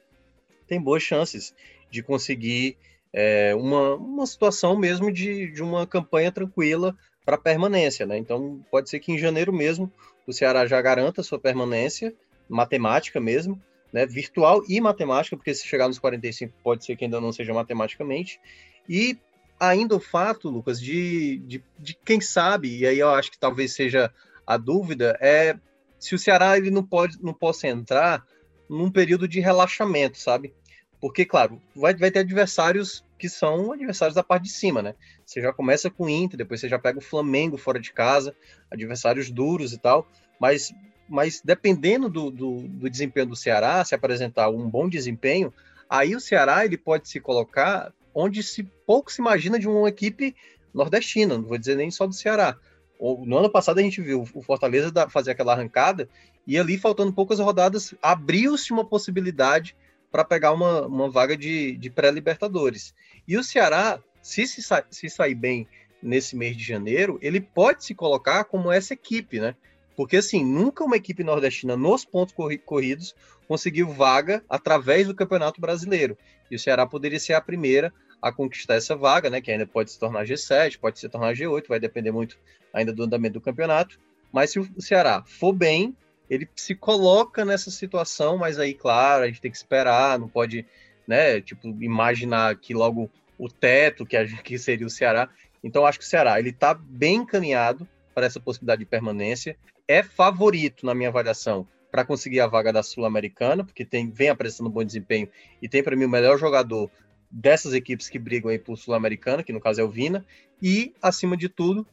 tem boas chances de conseguir é, uma, uma situação mesmo de, de uma campanha tranquila para permanência, né? Então pode ser que em janeiro mesmo o Ceará já garanta sua permanência, matemática mesmo, né? Virtual e matemática, porque se chegar nos 45 pode ser que ainda não seja matematicamente, e ainda o fato, Lucas, de, de, de, quem sabe, e aí eu acho que talvez seja a dúvida, é se o Ceará ele não pode não possa entrar num período de relaxamento, sabe? Porque, claro, vai, vai ter adversários que são adversários da parte de cima, né? Você já começa com o Inter, depois você já pega o Flamengo fora de casa, adversários duros e tal, mas, mas dependendo do, do, do desempenho do Ceará, se apresentar um bom desempenho, aí o Ceará ele pode se colocar onde se pouco se imagina de uma equipe nordestina, não vou dizer nem só do Ceará. No ano passado a gente viu o Fortaleza fazer aquela arrancada e ali, faltando poucas rodadas, abriu-se uma possibilidade para pegar uma, uma vaga de, de pré-Libertadores. E o Ceará, se, se, se sair bem nesse mês de janeiro, ele pode se colocar como essa equipe, né? Porque, assim, nunca uma equipe nordestina nos pontos corridos conseguiu vaga através do Campeonato Brasileiro. E o Ceará poderia ser a primeira a conquistar essa vaga, né? Que ainda pode se tornar G7, pode se tornar G8, vai depender muito ainda do andamento do campeonato. Mas se o Ceará for bem, ele se coloca nessa situação, mas aí, claro, a gente tem que esperar, não pode, né, tipo, imaginar que logo o teto que, a, que seria o Ceará. Então, acho que o Ceará, ele tá bem encaminhado para essa possibilidade de permanência, é favorito, na minha avaliação, para conseguir a vaga da Sul-Americana, porque tem, vem apresentando bom desempenho e tem, para mim, o melhor jogador dessas equipes que brigam aí por Sul-Americana, que no caso é o Vina, e, acima de tudo,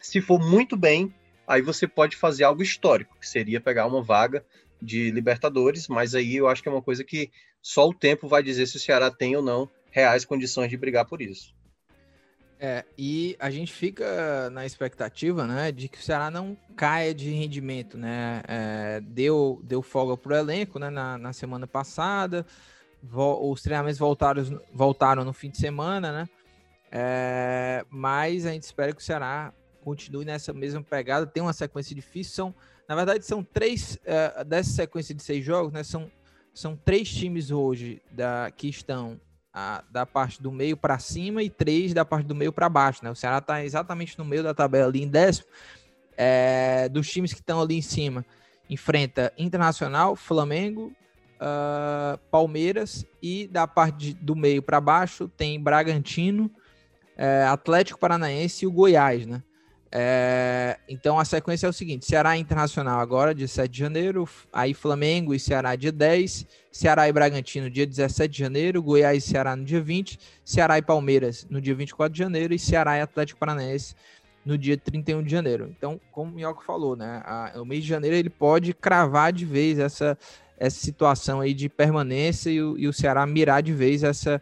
se for muito bem, aí você pode fazer algo histórico, que seria pegar uma vaga de Libertadores, mas aí eu acho que é uma coisa que só o tempo vai dizer se o Ceará tem ou não reais condições de brigar por isso. É, e a gente fica na expectativa, né, de que o Ceará não caia de rendimento, né, é, deu, deu folga pro elenco, né, na, na semana passada, os treinamentos voltaram, voltaram no fim de semana, né, é, mas a gente espera que o Ceará continue nessa mesma pegada. Tem uma sequência difícil. São, na verdade, são três uh, dessa sequência de seis jogos, né? São, são três times hoje da, que estão a, da parte do meio para cima e três da parte do meio para baixo, né? O Ceará está exatamente no meio da tabela ali em décimo. É, dos times que estão ali em cima, enfrenta Internacional, Flamengo, uh, Palmeiras e da parte de, do meio para baixo tem Bragantino, é, Atlético Paranaense e o Goiás, né? É, então a sequência é o seguinte: Ceará Internacional agora, dia 7 de janeiro, aí Flamengo e Ceará dia 10, Ceará e Bragantino dia 17 de janeiro, Goiás e Ceará no dia 20, Ceará e Palmeiras no dia 24 de janeiro e Ceará e Atlético Paranaense no dia 31 de janeiro. Então, como o Minhoca falou, né, a, o mês de janeiro ele pode cravar de vez essa, essa situação aí de permanência e o, e o Ceará mirar de vez essa,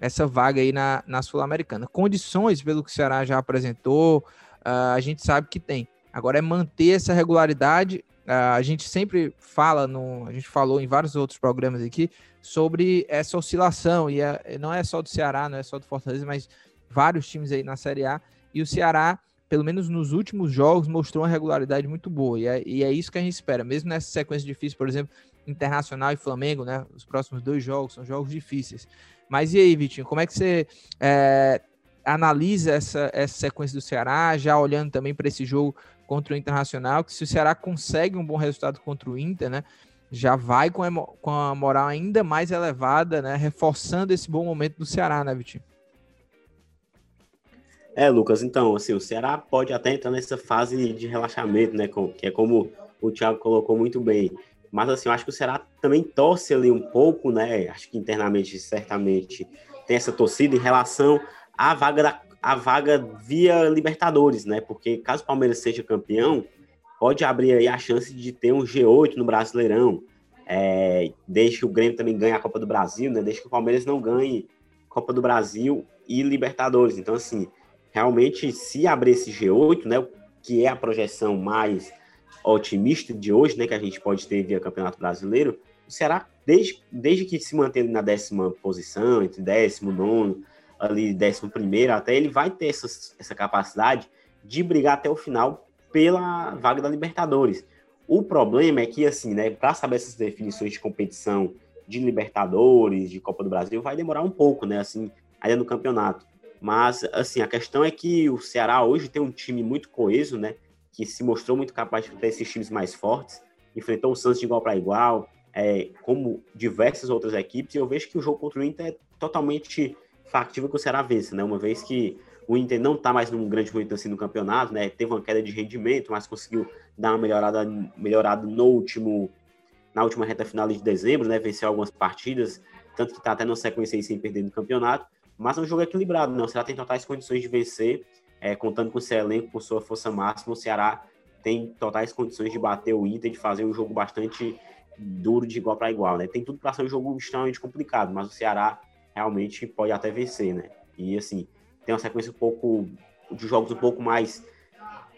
essa vaga aí na, na Sul-Americana. Condições, pelo que o Ceará já apresentou, uh, a gente sabe que tem. Agora é manter essa regularidade. Uh, a gente sempre fala, no, a gente falou em vários outros programas aqui, sobre essa oscilação. E é, não é só do Ceará, não é só do Fortaleza, mas vários times aí na Série A. E o Ceará, pelo menos nos últimos jogos, mostrou uma regularidade muito boa. E é, e é isso que a gente espera. Mesmo nessa sequência difícil, por exemplo, Internacional e Flamengo, né? Os próximos dois jogos são jogos difíceis. Mas e aí, Vitinho, como é que você é, analisa essa, essa sequência do Ceará, já olhando também para esse jogo contra o Internacional, que se o Ceará consegue um bom resultado contra o Inter, né, já vai com a, com a moral ainda mais elevada, né, reforçando esse bom momento do Ceará, né, Vitinho? É, Lucas, então, assim, o Ceará pode até entrar nessa fase de relaxamento, né, que é como o Thiago colocou muito bem. Mas, assim, eu acho que o Ceará também torce ali um pouco, né, acho que internamente, certamente, tem essa torcida em relação a vaga, da, a vaga via Libertadores, né? Porque caso o Palmeiras seja campeão, pode abrir aí a chance de ter um G8 no Brasileirão. É, desde que o Grêmio também ganhe a Copa do Brasil, né? Desde que o Palmeiras não ganhe Copa do Brasil e Libertadores. Então, assim, realmente, se abrir esse G8, né? Que é a projeção mais otimista de hoje, né? Que a gente pode ter via Campeonato Brasileiro, o Ceará, desde, desde que se mantém na décima posição, entre décimo, nono, ali décimo primeiro, até ele vai ter essa, essa capacidade de brigar até o final pela vaga da Libertadores. O problema é que, assim, né, para saber essas definições de competição de Libertadores, de Copa do Brasil, vai demorar um pouco, né, assim, ainda no campeonato. Mas, assim, a questão é que o Ceará hoje tem um time muito coeso, né, que se mostrou muito capaz de ter esses times mais fortes, enfrentou o Santos de igual para igual, é, como diversas outras equipes, e eu vejo que o jogo contra o Inter é totalmente factível que o Ceará vença, né? Uma vez que o Inter não está mais num grande momento assim no campeonato, né? Teve uma queda de rendimento, mas conseguiu dar uma melhorada, melhorada no último, na última reta final de dezembro, né? Venceu algumas partidas, tanto que está até na sequência aí sem perder no campeonato. Mas é um jogo equilibrado, né? O Ceará tem totais condições de vencer, é, contando com o seu elenco, com sua força máxima. O Ceará tem totais condições de bater o Inter, de fazer um jogo bastante duro de igual para igual, né? Tem tudo para ser um jogo extremamente complicado, mas o Ceará realmente pode até vencer, né? E assim, tem uma sequência um pouco de jogos um pouco mais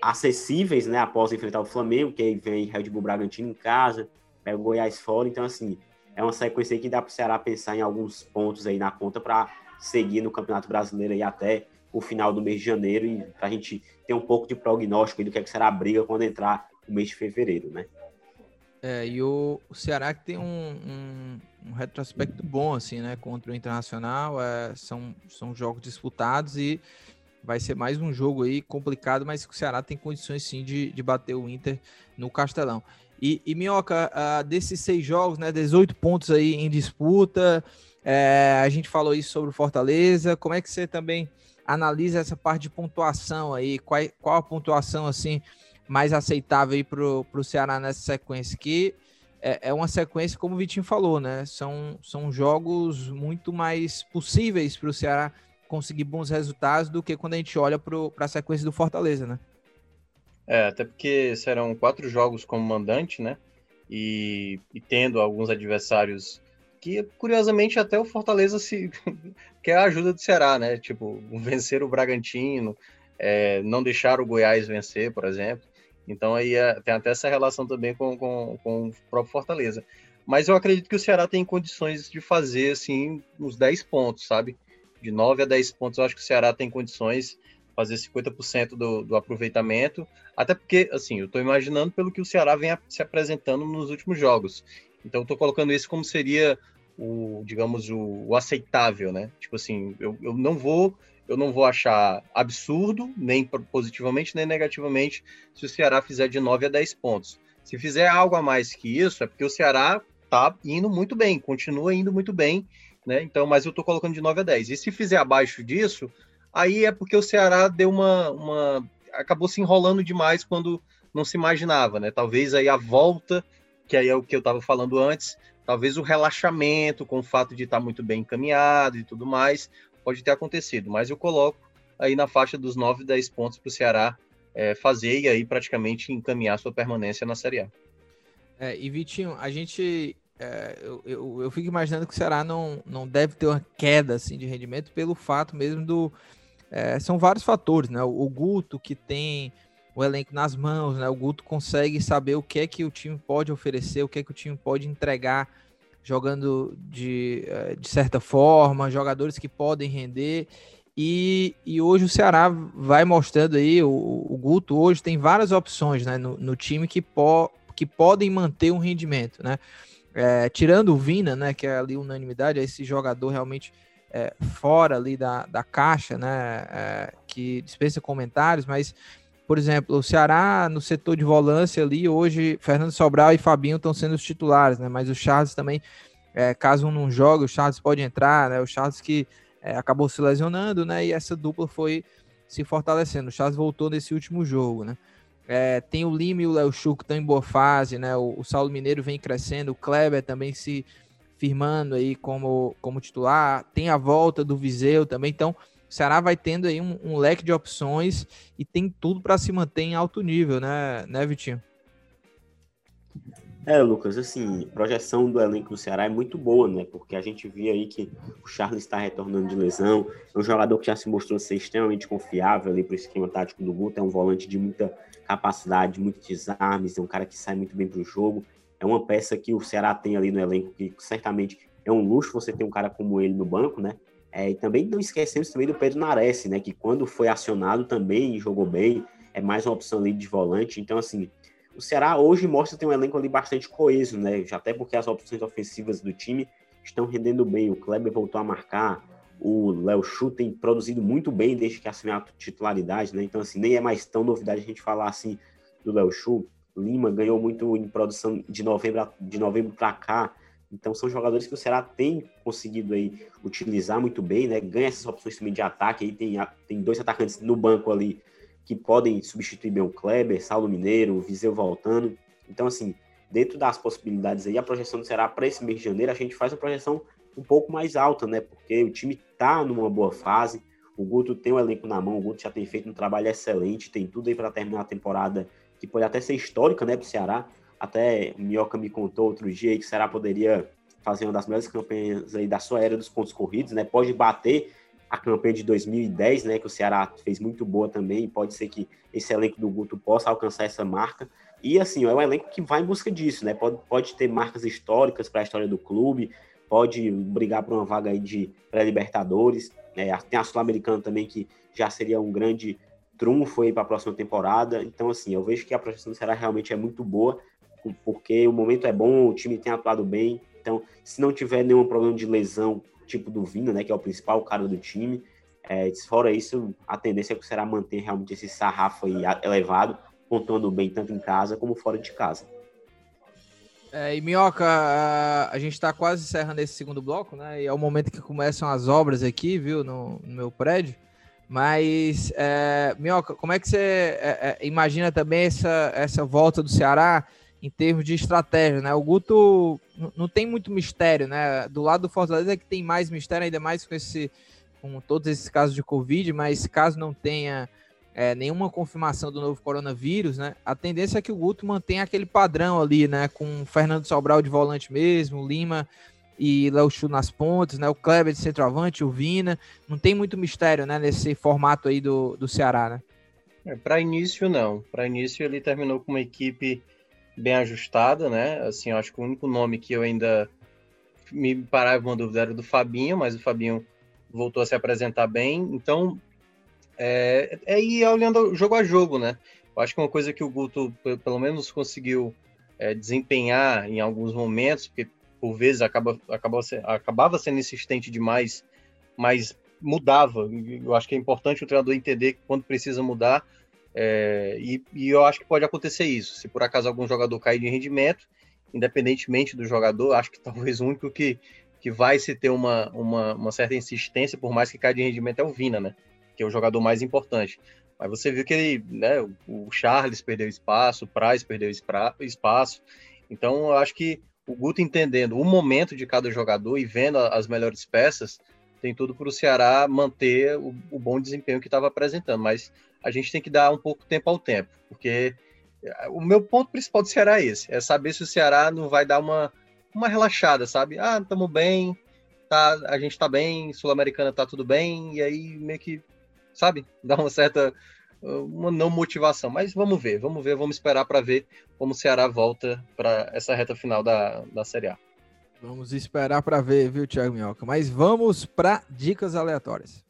acessíveis, né? Após enfrentar o Flamengo, que aí vem Red Bull Bragantino em casa, pega o Goiás fora, então assim, é uma sequência aí que dá para o Ceará pensar em alguns pontos aí na conta para seguir no Campeonato Brasileiro aí até o final do mês de janeiro e para a gente ter um pouco de prognóstico do que, é que será a briga quando entrar o mês de fevereiro, né? É, e o, o Ceará que tem um, um, um, retrospecto bom, assim, né? Contra o Internacional. É, são, são jogos disputados e vai ser mais um jogo aí complicado, mas o Ceará tem condições sim de, de bater o Inter no Castelão. E, e Minhoca, uh, desses seis jogos, né? 18 pontos aí em disputa. É, a gente falou isso sobre o Fortaleza. Como é que você também analisa essa parte de pontuação aí? Qual, qual a pontuação assim mais aceitável para o Ceará nessa sequência? Que é, é, uma sequência, como o Vitinho falou, né? São, são jogos muito mais possíveis para o Ceará conseguir bons resultados do que quando a gente olha para a sequência do Fortaleza, né? É, até porque serão quatro jogos como mandante, né? E, e tendo alguns adversários que, curiosamente, até o Fortaleza se quer a ajuda do Ceará, né? Tipo, vencer o Bragantino, é, não deixar o Goiás vencer, por exemplo. Então aí é, tem até essa relação também com, com, com, o próprio Fortaleza. Mas eu acredito que o Ceará tem condições de fazer, assim, uns 10 pontos, sabe? De 9 a 10 pontos, eu acho que o Ceará tem condições de fazer 50% do, do aproveitamento. Até porque, assim, eu estou imaginando pelo que o Ceará vem se apresentando nos últimos jogos. Então eu estou colocando isso como seria o, digamos, o, o, aceitável, né? Tipo assim, eu, eu não vou eu não vou achar absurdo, nem positivamente, nem negativamente, se o Ceará fizer de 9 a 10 pontos. Se fizer algo a mais que isso, é porque o Ceará tá indo muito bem, continua indo muito bem, né? Então, mas eu tô colocando de 9 a 10. E se fizer abaixo disso, aí é porque o Ceará deu uma, uma acabou se enrolando demais quando não se imaginava, né? Talvez aí a volta, que aí é o que eu estava falando antes, talvez o relaxamento com o fato de estar tá muito bem encaminhado e tudo mais, pode ter acontecido, mas eu coloco aí na faixa dos 9, 10 pontos para o Ceará é, fazer e aí praticamente encaminhar sua permanência na Série A. É, e Vitinho, a gente. É, eu, eu, eu, fico imaginando que o Ceará não, não deve ter uma queda assim, de rendimento pelo fato mesmo do. É, são vários fatores, né? O, o Guto que tem o elenco nas mãos, né? O Guto consegue saber o que é que o time pode oferecer, o que é que o time pode entregar jogando de, eh, de certa forma, jogadores que podem render. E, e hoje o Ceará vai mostrando aí, o, o Guto hoje tem várias opções né, no, no time que, po, que podem manter um rendimento. Né? É, tirando o Vina, né, que é ali unanimidade, é esse jogador realmente é, fora ali da, da caixa, né, é, que dispensa comentários, mas por exemplo, o Ceará no setor de volância ali, hoje Fernando Sobral e Fabinho estão sendo os titulares, né? Mas o Charles também, é, caso um não jogue, o Charles pode entrar, né? O Charles que é, acabou se lesionando, né? E essa dupla foi se fortalecendo. O Charles voltou nesse último jogo, né? É, tem o Lima e o Léo Chu que estão em boa fase, né? O, o Saulo Mineiro vem crescendo, o Kleber também se firmando aí como, como titular. Tem a volta do Viseu também, então o Ceará vai tendo aí um, um leque de opções e tem tudo para se manter em alto nível, né, né, Vitinho? É, Lucas, assim, a projeção do elenco do Ceará é muito boa, né? Porque a gente via aí que o Charles está retornando de lesão, é um jogador que já se mostrou ser extremamente confiável ali para o esquema tático do Guto, é um volante de muita capacidade, muitos desarmes, é um cara que sai muito bem para o jogo, é uma peça que o Ceará tem ali no elenco que certamente é um luxo você ter um cara como ele no banco, né? É, e também não esquecemos também do Pedro Nares, né? Que quando foi acionado também jogou bem, é mais uma opção ali de volante. Então, assim, o Ceará hoje mostra ter um elenco ali bastante coeso, né? Até porque as opções ofensivas do time estão rendendo bem. O Kleber voltou a marcar, o Léo Chu tem produzido muito bem desde que assumiu a titularidade, né? Então, assim, nem é mais tão novidade a gente falar assim do Léo Chu. Lima ganhou muito em produção de novembro, de novembro para cá. Então são jogadores que o Ceará tem conseguido aí utilizar muito bem, né? Ganha essas opções também de ataque. Aí tem, tem dois atacantes no banco ali que podem substituir bem o Kleber, Saulo Mineiro, o Viseu voltando. Então, assim, dentro das possibilidades aí, a projeção do Ceará para esse mês de janeiro, a gente faz uma projeção um pouco mais alta, né? Porque o time tá numa boa fase. O Guto tem o elenco na mão, o Guto já tem feito um trabalho excelente, tem tudo aí para terminar a temporada que pode até ser histórica, né, para o Ceará. Até o Minhoca me contou outro dia que o Ceará poderia fazer uma das melhores campanhas aí da sua era dos pontos corridos, né? Pode bater a campanha de 2010, né? Que o Ceará fez muito boa também. Pode ser que esse elenco do Guto possa alcançar essa marca. E assim, é um elenco que vai em busca disso, né? Pode, pode ter marcas históricas para a história do clube, pode brigar por uma vaga aí de pré-libertadores. Né? Tem a Sul-Americana também, que já seria um grande trunfo aí para a próxima temporada. Então, assim, eu vejo que a projeção do Ceará realmente é muito boa porque o momento é bom, o time tem atuado bem. Então, se não tiver nenhum problema de lesão, tipo do Vina, né, que é o principal cara do time, é, fora isso, a tendência é que será manter realmente esse sarrafo aí elevado, pontuando bem tanto em casa como fora de casa. É, e Minhoca, a, gente está quase encerrando esse segundo bloco, né? E é o momento que começam as obras aqui, viu, no, no meu prédio. Mas, é, Minhoca, como é que você é, é, imagina também essa, essa volta do Ceará em termos de estratégia, né? O Guto não tem muito mistério, né? Do lado do Fortaleza é que tem mais mistério, ainda mais com esse com todos esses casos de Covid, mas caso não tenha é, nenhuma confirmação do novo coronavírus, né? A tendência é que o Guto mantenha aquele padrão ali, né? Com o Fernando Sobral de volante mesmo, Lima e Léo Chu nas pontas, né? O Kleber de centroavante, o Vina. Não tem muito mistério, né? Nesse formato aí do, do Ceará, né? É, Para início, não. Para início, ele terminou com uma equipe bem ajustada, né? Assim, acho que o único nome que eu ainda me parava uma dúvida era do Fabinho, mas o Fabinho voltou a se apresentar bem. Então, é, é ir olhando jogo a jogo, né? Eu acho que uma coisa que o Guto, pelo menos, conseguiu é, desempenhar em alguns momentos, porque por vezes acaba, acaba, acabava sendo insistente demais, mas mudava. Eu acho que é importante o treinador entender quando precisa mudar. É, e, e, eu acho que pode acontecer isso. Se por acaso algum jogador cair de rendimento, independentemente do jogador, acho que talvez o único que, que vai se ter uma, uma, uma, certa insistência, por mais que caia de rendimento, é o Vina, né? Que é o jogador mais importante. Mas você viu que ele, né, o Charles perdeu espaço, o Price perdeu espaço. Então, eu acho que o Guto entendendo o momento de cada jogador e vendo as melhores peças, tem tudo para o Ceará manter o, o bom desempenho que estava apresentando. Mas a gente tem que dar um pouco tempo ao tempo, porque eh, o meu ponto principal do Ceará é esse: é saber se o Ceará não vai dar uma, uma relaxada, sabe? Ah, estamos bem, tá, a gente está bem, Sul-Americana está tudo bem, e aí meio que, sabe, dá uma certa uma não motivação. Mas vamos ver, vamos ver, vamos esperar para ver como o Ceará volta para essa reta final da, da Série A. Vamos esperar para ver, viu, Thiago Minhoca? Mas vamos para dicas aleatórias.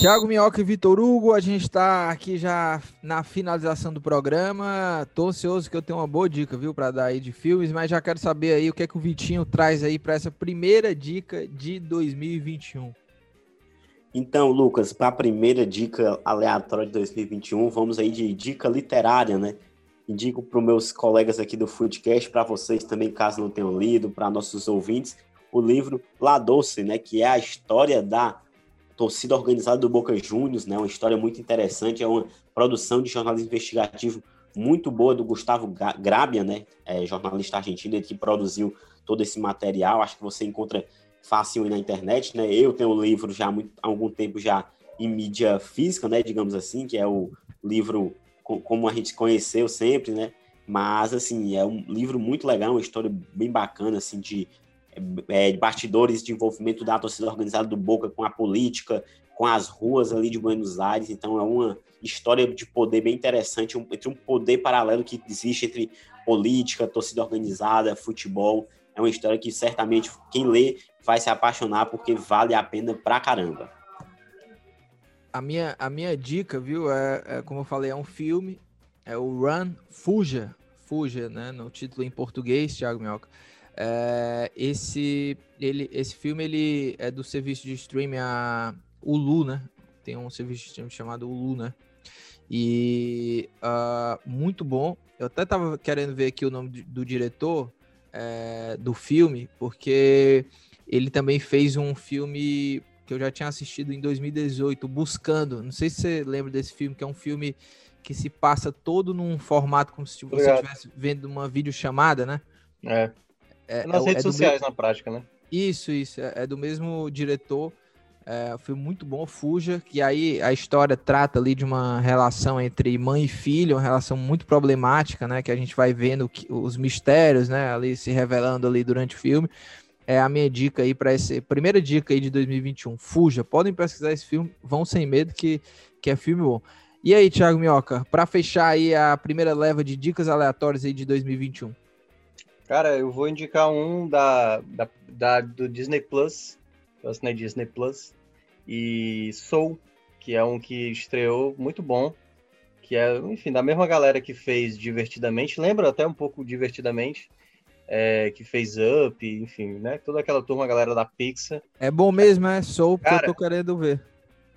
Tiago Minhoca e Vitor Hugo, a gente está aqui já na finalização do programa. Tô ansioso que eu tenho uma boa dica, viu, para dar aí de filmes, mas já quero saber aí o que é que o Vitinho traz aí para essa primeira dica de 2021. Então, Lucas, para a primeira dica aleatória de 2021, vamos aí de dica literária, né? Indico para os meus colegas aqui do Foodcast, para vocês também, caso não tenham lido, para nossos ouvintes, o livro La Doce, né? Que é a história da torcida organizada do Boca Juniors, né? Uma história muito interessante, é uma produção de jornalismo investigativo muito boa do Gustavo Grabia, né? É, jornalista argentino que produziu todo esse material. Acho que você encontra fácil na internet, né? Eu tenho o livro já há, muito, há algum tempo já em mídia física, né? Digamos assim, que é o livro como a gente conheceu sempre, né? Mas assim é um livro muito legal, uma história bem bacana assim de é, de bastidores de envolvimento da torcida organizada do Boca com a política, com as ruas ali de Buenos Aires. Então é uma história de poder bem interessante, um, entre um poder paralelo que existe entre política, torcida organizada, futebol. É uma história que certamente quem lê vai se apaixonar porque vale a pena pra caramba. A minha, a minha dica, viu, é, é como eu falei, é um filme, é o Run, Fuja, Fuja, né, no título em português, Thiago Minhoca. É, esse, ele, esse filme ele é do serviço de streaming a Hulu, né? Tem um serviço de streaming chamado Hulu, né? E uh, muito bom. Eu até tava querendo ver aqui o nome do, do diretor é, do filme, porque ele também fez um filme que eu já tinha assistido em 2018, Buscando. Não sei se você lembra desse filme, que é um filme que se passa todo num formato como se você estivesse vendo uma videochamada, né? É. É, Nas é, redes é sociais, na prática, né? Isso, isso. É, é do mesmo diretor. É, foi muito bom, Fuja, que aí a história trata ali de uma relação entre mãe e filho, uma relação muito problemática, né? Que a gente vai vendo que, os mistérios, né? Ali se revelando ali durante o filme. É a minha dica aí para esse primeira dica aí de 2021. Fuja, podem pesquisar esse filme, vão sem medo que, que é filme bom. E aí, Thiago Minhoca, para fechar aí a primeira leva de dicas aleatórias aí de 2021. Cara, eu vou indicar um da, da, da do Disney Plus, eu assinei Disney Plus, e Soul, que é um que estreou muito bom, que é, enfim, da mesma galera que fez Divertidamente, lembra até um pouco Divertidamente, é, que fez Up, enfim, né? Toda aquela turma, galera da Pixar. É bom mesmo, é? Sou que eu tô querendo ver.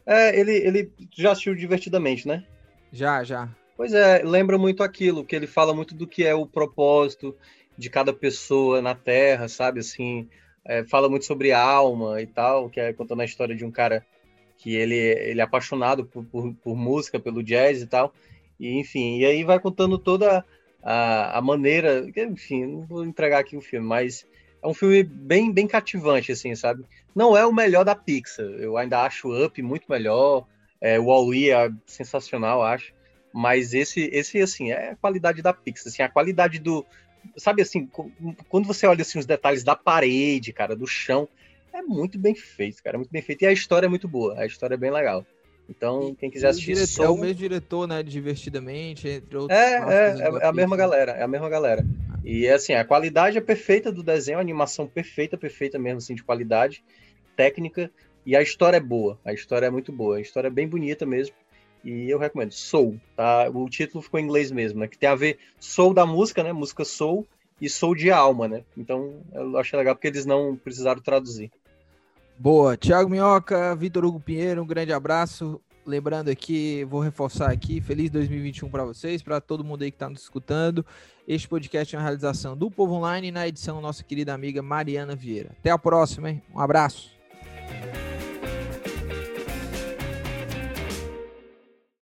É, ele, ele já assistiu Divertidamente, né? Já, já. Pois é, lembra muito aquilo, que ele fala muito do que é o propósito de cada pessoa na Terra, sabe? Assim, é, fala muito sobre alma e tal, que é contando a história de um cara que ele, ele é apaixonado por, por, por música, pelo jazz e tal. E, enfim, e aí vai contando toda a, a maneira. Enfim, não vou entregar aqui o filme, mas é um filme bem, bem cativante, assim, sabe? Não é o melhor da Pixar. Eu ainda acho Up muito melhor. É, o Wall-E é sensacional, acho. Mas esse, esse, assim, é a qualidade da Pixar. Assim, a qualidade do, sabe assim, quando você olha assim, os detalhes da parede, cara, do chão, é muito bem feito, cara, muito bem feito. E a história é muito boa, a história é bem legal. Então, quem quiser assistir. Diretor, Soul... É o mesmo diretor, né? Divertidamente, entre outros. É, é, é, é a mesma galera, é a mesma galera. E assim, a qualidade é perfeita do desenho, a animação perfeita, perfeita mesmo, assim, de qualidade, técnica, e a história é boa. A história é muito boa, a história é bem bonita mesmo. E eu recomendo. Soul, tá? O título ficou em inglês mesmo, né? Que tem a ver Soul da música, né? Música Soul e Soul de alma, né? Então eu achei legal porque eles não precisaram traduzir. Boa. Tiago Minhoca, Vitor Hugo Pinheiro, um grande abraço. Lembrando aqui, vou reforçar aqui, feliz 2021 para vocês, para todo mundo aí que está nos escutando. Este podcast é uma realização do Povo Online na edição nossa querida amiga Mariana Vieira. Até a próxima, hein? Um abraço.